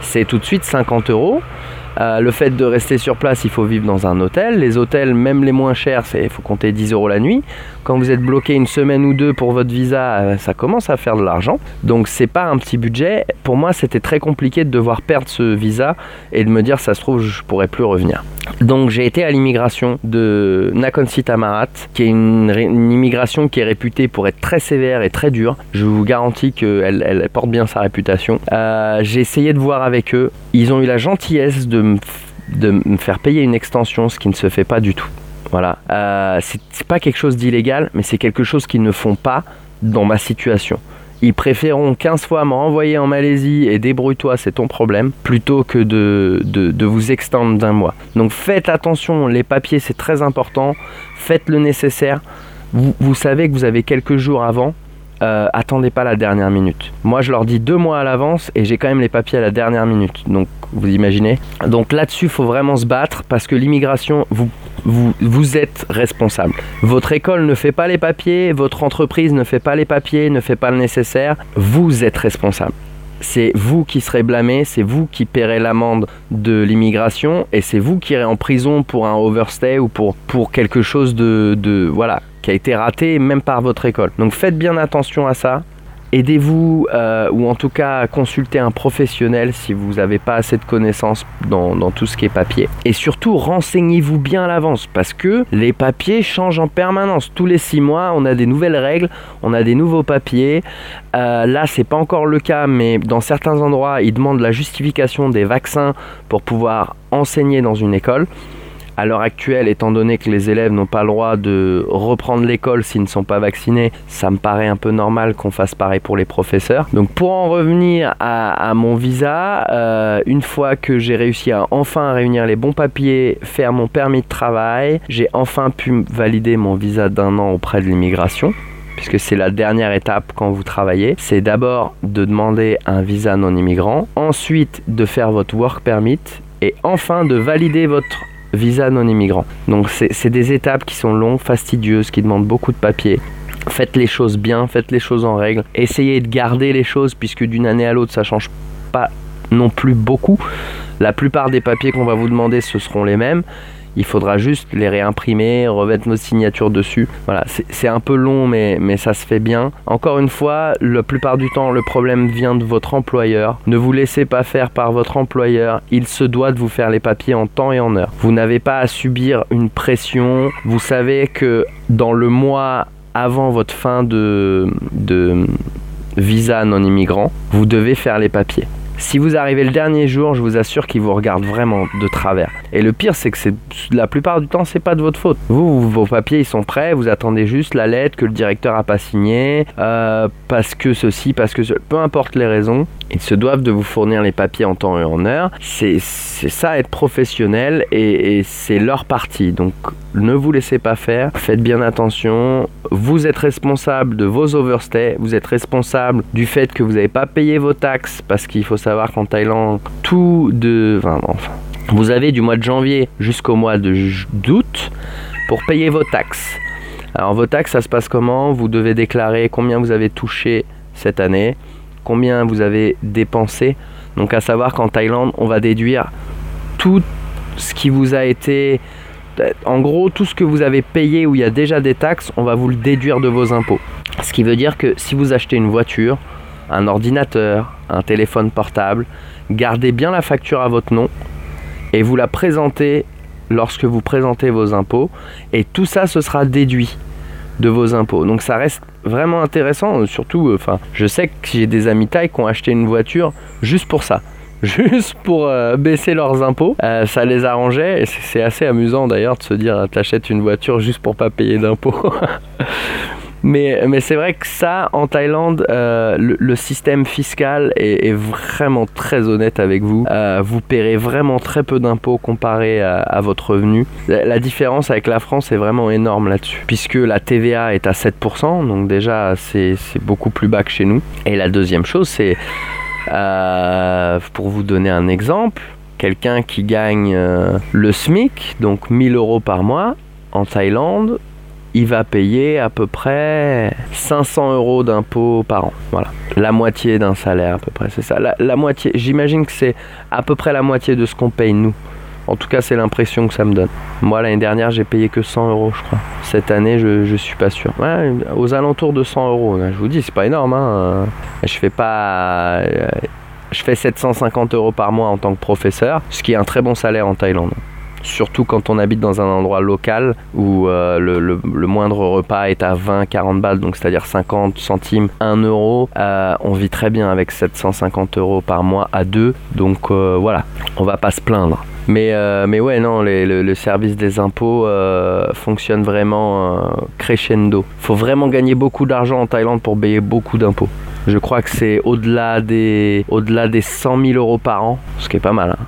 c'est tout de suite 50 euros. Euh, le fait de rester sur place, il faut vivre dans un hôtel. Les hôtels, même les moins chers, il faut compter 10 euros la nuit. Quand vous êtes bloqué une semaine ou deux pour votre visa, euh, ça commence à faire de l'argent. Donc c'est pas un petit budget. Pour moi, c'était très compliqué de devoir perdre ce visa et de me dire ça se trouve je pourrais plus revenir. Donc j'ai été à l'immigration de Nakhon Si Tamarat, qui est une, immigration qui est réputée pour être très sévère et très dure. Je vous garantis qu'elle elle porte bien sa réputation. Euh, j'ai essayé de voir avec eux. Ils ont eu la gentillesse de me faire payer une extension, ce qui ne se fait pas du tout. Voilà. Euh, c'est pas quelque chose d'illégal, mais c'est quelque chose qu'ils ne font pas dans ma situation. Ils préféreront 15 fois me renvoyer en Malaisie et débrouille-toi, c'est ton problème, plutôt que de, de, vous extendre d'un mois. Donc faites attention, les papiers c'est très important, faites le nécessaire. Vous, vous savez que vous avez quelques jours avant euh, attendez pas la dernière minute. Moi, je leur dis deux mois à l'avance et j'ai quand même les papiers à la dernière minute. Donc, vous imaginez Donc là-dessus, faut vraiment se battre parce que l'immigration, vous, vous, êtes responsable. Votre école ne fait pas les papiers, votre entreprise ne fait pas les papiers, ne fait pas le nécessaire. Vous êtes responsable c'est vous qui serez blâmé, c'est vous qui paierez l'amende de l'immigration et c'est vous qui irez en prison pour un overstay ou pour, pour quelque chose de, de voilà qui a été raté même par votre école. Donc faites bien attention à ça. Aidez-vous euh, ou en tout cas consultez un professionnel si vous n'avez pas assez de connaissances dans, tout ce qui est papier. Et surtout renseignez-vous bien à l'avance parce que les papiers changent en permanence. Tous les six mois, on a des nouvelles règles, on a des nouveaux papiers. Euh, là, c'est pas encore le cas, mais dans certains endroits, ils demandent la justification des vaccins pour pouvoir enseigner dans une école. À l'heure actuelle, étant donné que les élèves n'ont pas le droit de reprendre l'école s'ils ne sont pas vaccinés, ça me paraît un peu normal qu'on fasse pareil pour les professeurs. Donc pour en revenir à, mon visa, euh, une fois que j'ai réussi à enfin réunir les bons papiers, faire mon permis de travail, j'ai enfin pu valider mon visa d'un an auprès de l'immigration puisque c'est la dernière étape quand vous travaillez, c'est d'abord de demander un visa non immigrant, ensuite de faire votre work permit et enfin de valider votre visa non immigrant. Donc c'est des étapes qui sont longues, fastidieuses, qui demandent beaucoup de papier. Faites les choses bien, faites les choses en règle. Essayez de garder les choses puisque d'une année à l'autre ça change pas non plus beaucoup. La plupart des papiers qu'on va vous demander ce seront les mêmes. Il faudra juste les réimprimer, remettre nos signatures dessus. Voilà, c'est un peu long, mais, mais ça se fait bien. Encore une fois, la plupart du temps, le problème vient de votre employeur. Ne vous laissez pas faire par votre employeur. Il se doit de vous faire les papiers en temps et en heure. Vous n'avez pas à subir une pression. Vous savez que dans le mois avant votre fin de, de visa non immigrant, vous devez faire les papiers. Si vous arrivez le dernier jour, je vous assure qu'ils vous regardent vraiment de travers. Et le pire, c'est que la plupart du temps, c'est pas de votre faute. Vous, vos papiers, ils sont prêts. Vous attendez juste la lettre que le directeur a pas signée, euh, parce que ceci, parce que peu importe les raisons, ils se doivent de vous fournir les papiers en temps et en heure. C'est ça être professionnel et, c'est leur partie. Donc ne vous laissez pas faire. Faites bien attention. Vous êtes responsable de vos overstays. Vous êtes responsable du fait que vous n'avez pas payé vos taxes parce qu'il faut savoir qu'en Thaïlande, tout de. Enfin, vous avez du mois de janvier jusqu'au mois d'août pour payer vos taxes. Alors, vos taxes, ça se passe comment? Vous devez déclarer combien vous avez touché cette année, combien vous avez dépensé. Donc, à savoir qu'en Thaïlande, on va déduire tout ce qui vous a été. En gros, tout ce que vous avez payé où il y a déjà des taxes, on va vous le déduire de vos impôts. Ce qui veut dire que si vous achetez une voiture, un ordinateur, un téléphone portable, gardez bien la facture à votre nom et vous la présentez lorsque vous présentez vos impôts et tout ça ce sera déduit de vos impôts. Donc ça reste vraiment intéressant, surtout enfin, je sais que j'ai des amis taille qui ont acheté une voiture juste pour ça. Juste pour euh, baisser leurs impôts, euh, ça les arrangeait et c'est assez amusant d'ailleurs de se dire t'achètes une voiture juste pour pas payer d'impôts. Mais, c'est vrai que ça, en Thaïlande, euh, le, système fiscal est, vraiment très honnête avec vous. Euh, vous paierez vraiment très peu d'impôts comparé à, votre revenu. La, différence avec la France est vraiment énorme là-dessus, puisque la TVA est à 7%, donc déjà c'est beaucoup plus bas que chez nous. Et la deuxième chose, c'est, euh, pour vous donner un exemple, quelqu'un qui gagne le SMIC, donc 1000 euros par mois, en Thaïlande, il va payer à peu près 500 euros d'impôts par an. Voilà, la moitié d'un salaire à peu près, c'est ça. La, moitié, j'imagine que c'est à peu près la moitié de ce qu'on paye nous. En tout cas, c'est l'impression que ça me donne. Moi, l'année dernière, j'ai payé que 100 euros, je crois. Cette année, je, je suis pas sûr. aux alentours de 100 euros. Je vous dis, c'est pas énorme. Hein. Je fais pas. Je fais 750 euros par mois en tant que professeur, ce qui est un très bon salaire en Thaïlande surtout quand on habite dans un endroit local où euh, le, moindre repas est à 20-40 balles, donc c'est-à-dire 50 centimes, 1 euro. Euh, on vit très bien avec 750 euros par mois à deux, donc euh, voilà, on va pas se plaindre. Mais, ouais, non, le, service des impôts fonctionne vraiment crescendo. Faut vraiment gagner beaucoup d'argent en Thaïlande pour payer beaucoup d'impôts. Je crois que c'est au-delà des, au-delà des 100 000 euros par an, ce qui est pas mal. Hein.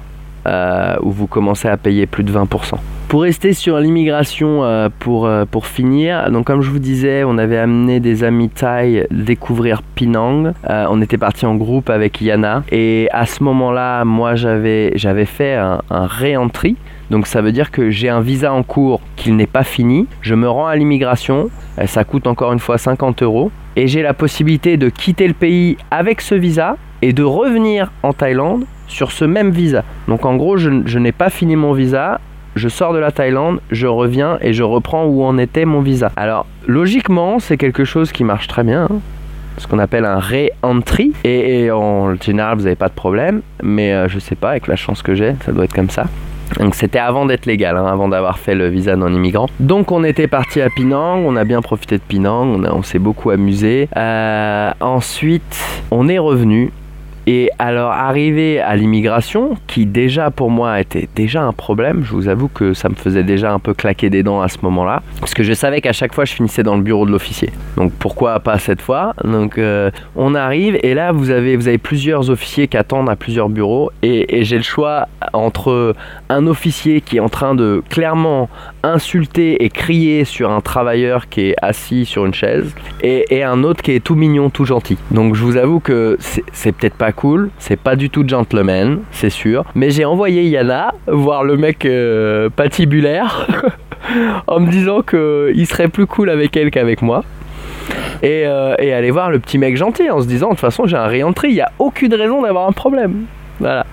Euh, où vous commencez à payer plus de 20%. Pour rester sur l'immigration, euh, pour, euh, pour finir, donc comme je vous disais, on avait amené des amis thaï découvrir Penang. on était parti en groupe avec Yana et à ce moment-là, moi j'avais j'avais fait un, un réentry. Donc ça veut dire que j'ai un visa en cours qu'il n'est pas fini. Je me rends à l'immigration. Ça coûte encore une fois 50 euros. Et j'ai la possibilité de quitter le pays avec ce visa et de revenir en Thaïlande sur ce même visa. Donc en gros, je, n'ai pas fini mon visa, je sors de la Thaïlande, je reviens et je reprends où en était mon visa. Alors logiquement, c'est quelque chose qui marche très bien. Hein. ce qu'on appelle un re-entry et, en général vous n'avez pas de problème mais euh, je sais pas avec la chance que j'ai ça doit être comme ça donc c'était avant d'être légal, hein, avant d'avoir fait le visa non immigrant. Donc on était parti à Pinang, on a bien profité de Pinang, on, s'est beaucoup amusé. Euh, ensuite on est revenu Et alors arrivé à l'immigration, qui déjà pour moi était déjà un problème, je vous avoue que ça me faisait déjà un peu claquer des dents à ce moment-là, parce que je savais qu'à chaque fois je finissais dans le bureau de l'officier. Donc pourquoi pas cette fois? Donc euh, on arrive et là vous avez, vous avez plusieurs officiers qui attendent à plusieurs bureaux et, j'ai le choix entre un officier qui est en train de clairement insulter et crier sur un travailleur qui est assis sur une chaise et, et un autre qui est tout mignon, tout gentil. Donc je vous avoue que c'est peut-être pas c'est pas du tout gentleman, c'est sûr, mais j'ai envoyé Yana voir le mec euh, patibulaire en me disant qu'il serait plus cool avec elle qu'avec moi. Et, euh, et aller voir le petit mec gentil en se disant de toute façon j'ai un réentrée, il n'y a aucune raison d'avoir un problème. Voilà.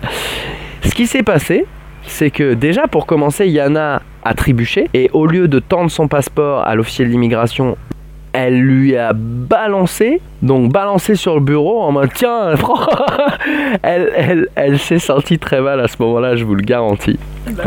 Ce qui s'est passé, c'est que déjà pour commencer, Yana a trébuché et au lieu de tendre son passeport à l'officier de l'immigration, elle lui a balancé, donc balancé sur le bureau en mode tiens, elle elle, elle s'est sentie très mal à ce moment-là, je vous le garantis.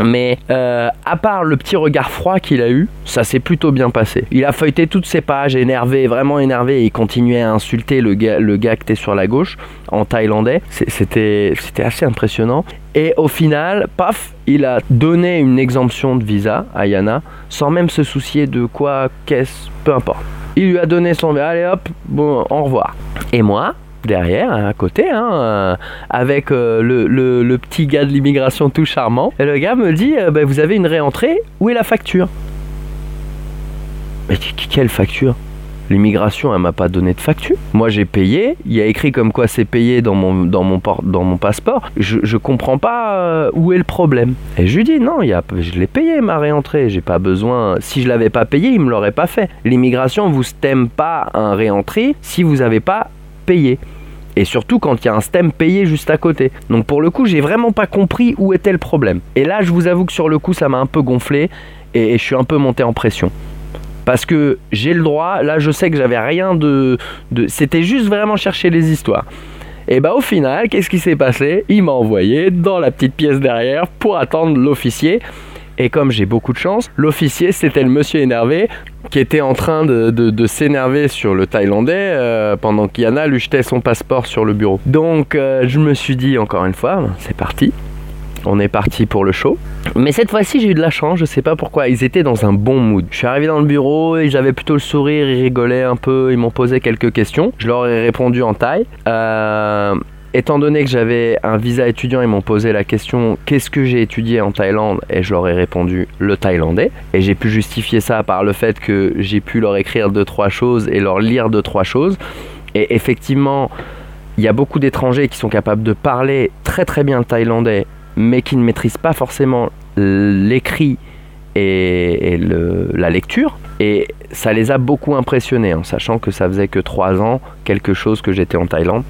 Mais euh, à part le petit regard froid qu'il a eu, ça s'est plutôt bien passé. Il a feuilleté toutes ses pages, énervé, vraiment énervé, et il continuait à insulter le gars, le gars qui était sur la gauche en thaïlandais. C'était assez impressionnant. Et au final, paf, il a donné une exemption de visa à Yana sans même se soucier de quoi, qu'est-ce, peu importe. Il lui a donné son allez hop, bon, au revoir. Et moi, derrière, à côté, hein, euh, avec euh, le, petit gars de l'immigration tout charmant, et le gars me dit euh, Bah, Vous avez une réentrée, où est la facture? Mais qu- quelle facture? L'immigration, elle m'a pas donné de facture. Moi, j'ai payé. Il y a écrit comme quoi c'est payé dans mon, dans mon, dans mon passeport. Je, je comprends pas euh, où est le problème. Et je lui dis non, y a, je l'ai payé ma réentrée. J'ai pas besoin. Si je l'avais pas payé, il me l'aurait pas fait. L'immigration vous stem pas un réentrée si vous avez pas payé. Et surtout quand il y a un stem payé juste à côté. Donc pour le coup, j'ai vraiment pas compris où était le problème. Et là, je vous avoue que sur le coup, ça m'a un peu gonflé et je suis un peu monté en pression. Parce que j'ai le droit, là je sais que j'avais rien de... C'était juste vraiment chercher les histoires. Et bah au final, qu'est-ce qui s'est passé? Il m'a envoyé dans la petite pièce derrière pour attendre l'officier. Et comme j'ai beaucoup de chance, l'officier c'était le monsieur énervé qui était en train de, de- de s'énerver sur le Thaïlandais euh, pendant qu'Yana lui jetait son passeport sur le bureau. Donc euh, je me suis dit encore une fois, c'est parti. On est parti pour le show. Mais cette fois-ci, j'ai eu de la chance, je sais pas pourquoi. Ils étaient dans un bon mood. Je suis arrivé dans le bureau et j'avais plutôt le sourire, ils rigolaient un peu, ils m'ont posé quelques questions. Je leur ai répondu en thaï. Euh, étant donné que j'avais un visa étudiant, ils m'ont posé la question qu'est-ce que j'ai étudié en Thaïlande? Et je leur ai répondu le thaïlandais. Et j'ai pu justifier ça par le fait que j'ai pu leur écrire deux trois choses et leur lire deux trois choses. Et effectivement, il y a beaucoup d'étrangers qui sont capables de parler très très bien le thaïlandais, mais qui ne maîtrisent pas forcément l'écrit et, la lecture. Et ça les a beaucoup impressionnés, en sachant que ça faisait que trois ans, quelque chose que j'étais en Thaïlande.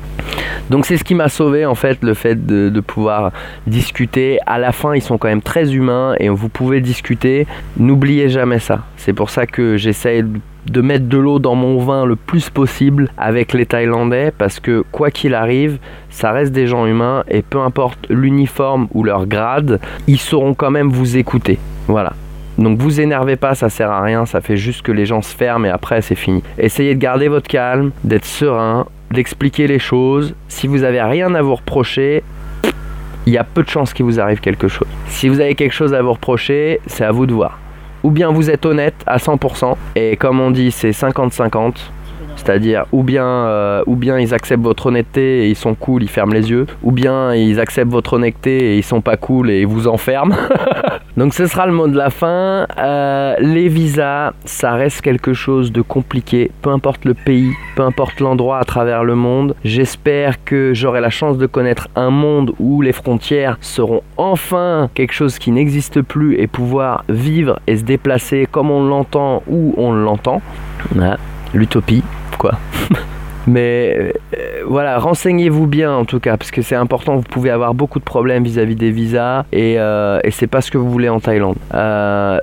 Donc c'est ce qui m'a sauvé en fait, le fait de, de pouvoir discuter. À la fin, ils sont quand même très humains et vous pouvez discuter. N'oubliez jamais ça. C'est pour ça que j'essaye de- mettre de l'eau dans mon vin le plus possible avec les Thaïlandais parce que quoi qu'il arrive, ça reste des gens humains et peu importe l'uniforme ou leur grade, ils sauront quand même vous écouter. Voilà. Donc vous énervez pas, ça sert à rien, ça fait juste que les gens se ferment et après c'est fini. Essayez de garder votre calme, d'être serein, d'expliquer les choses. Si vous avez rien à vous reprocher, il y a peu de chances qu'il vous arrive quelque chose. Si vous avez quelque chose à vous reprocher, c'est à vous de voir. Ou bien vous êtes honnête à 100%, et comme on dit, c'est 50-50. C'est-à-dire, ou bien, euh, ou bien ils acceptent votre honnêteté et ils sont cool, ils ferment les yeux, ou bien ils acceptent votre honnêteté et ils sont pas cool et ils vous enferment. Donc ce sera le mot de la fin. Euh, les visas, ça reste quelque chose de compliqué, peu importe le pays, peu importe l'endroit à travers le monde. J'espère que j'aurai la chance de connaître un monde où les frontières seront enfin quelque chose qui n'existe plus et pouvoir vivre et se déplacer comme on l'entend où on l'entend. Voilà. L'utopie, Mais euh, voilà, renseignez-vous bien en tout cas, parce que c'est important. Vous pouvez avoir beaucoup de problèmes vis-à-vis des visas et, euh, et c'est pas ce que vous voulez en Thaïlande. Euh,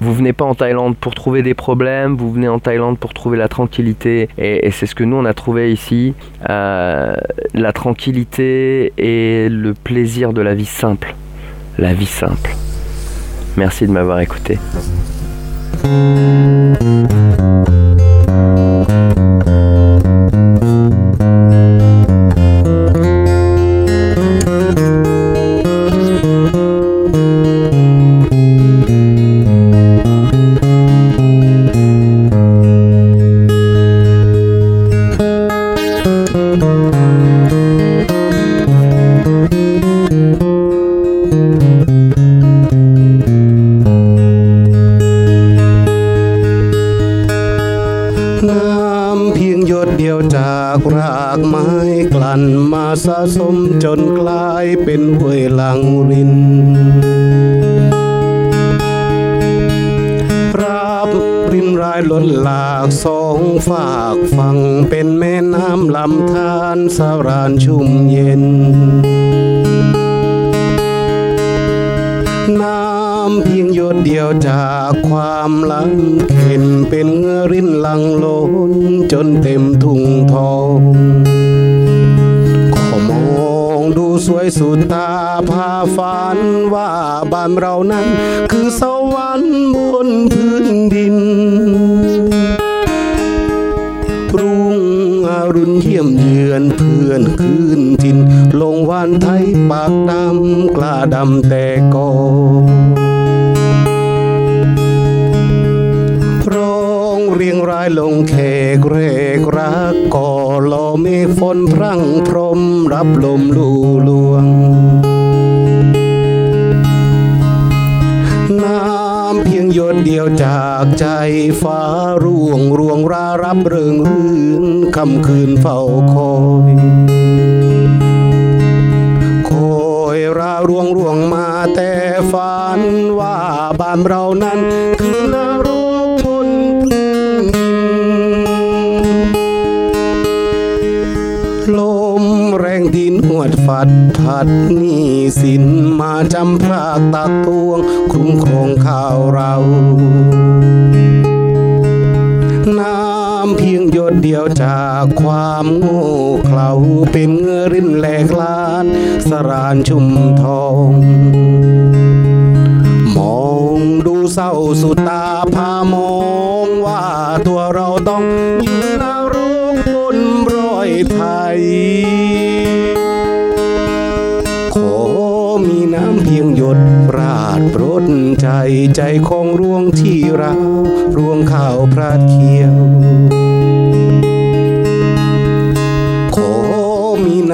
vous venez pas en Thaïlande pour trouver des problèmes, vous venez en Thaïlande pour trouver la tranquillité et, et c'est ce que nous on a trouvé ici. Euh, la tranquillité et le plaisir de la vie simple. La vie simple. Merci de m'avoir écouté. ำกล้าดำแต่กอร้องเรียงรายลงแขกเรกรักก่อลอเมฆฝนพรั่งพรมรับลมลูลวง น้ำเพียงหยดเดียวจากใจฟ้าร่วงร่วงรารับเริงรื่นคำคืนเฝ้าคอย ร่วงร่วงมาแต่ฝันว่าบ้านเรานั้นคือนรกบนพื้นดินลมแรงดินหวดฝัดผัดหนี่สินมาจำพรากตักตวง คุ้มครองข่าวเรา เดียวจากความโง่เขลาเป็นเงือรินแหลกลาน สรานชุ่มทอง มองดูเศร้าสุดตาพามองว่าตัวเราต้องอยู่นรกบนรอยไทย ขอมีน้ำเพียงหยดราดปรดใจใจของร่วงที่เราร่วงข้าวพระเคียว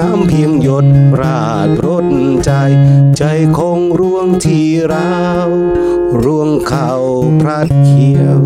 น้ำเพียงหยดราดรดใจ ใจคงร่วงที่เราร่วงเข่าพระเขียว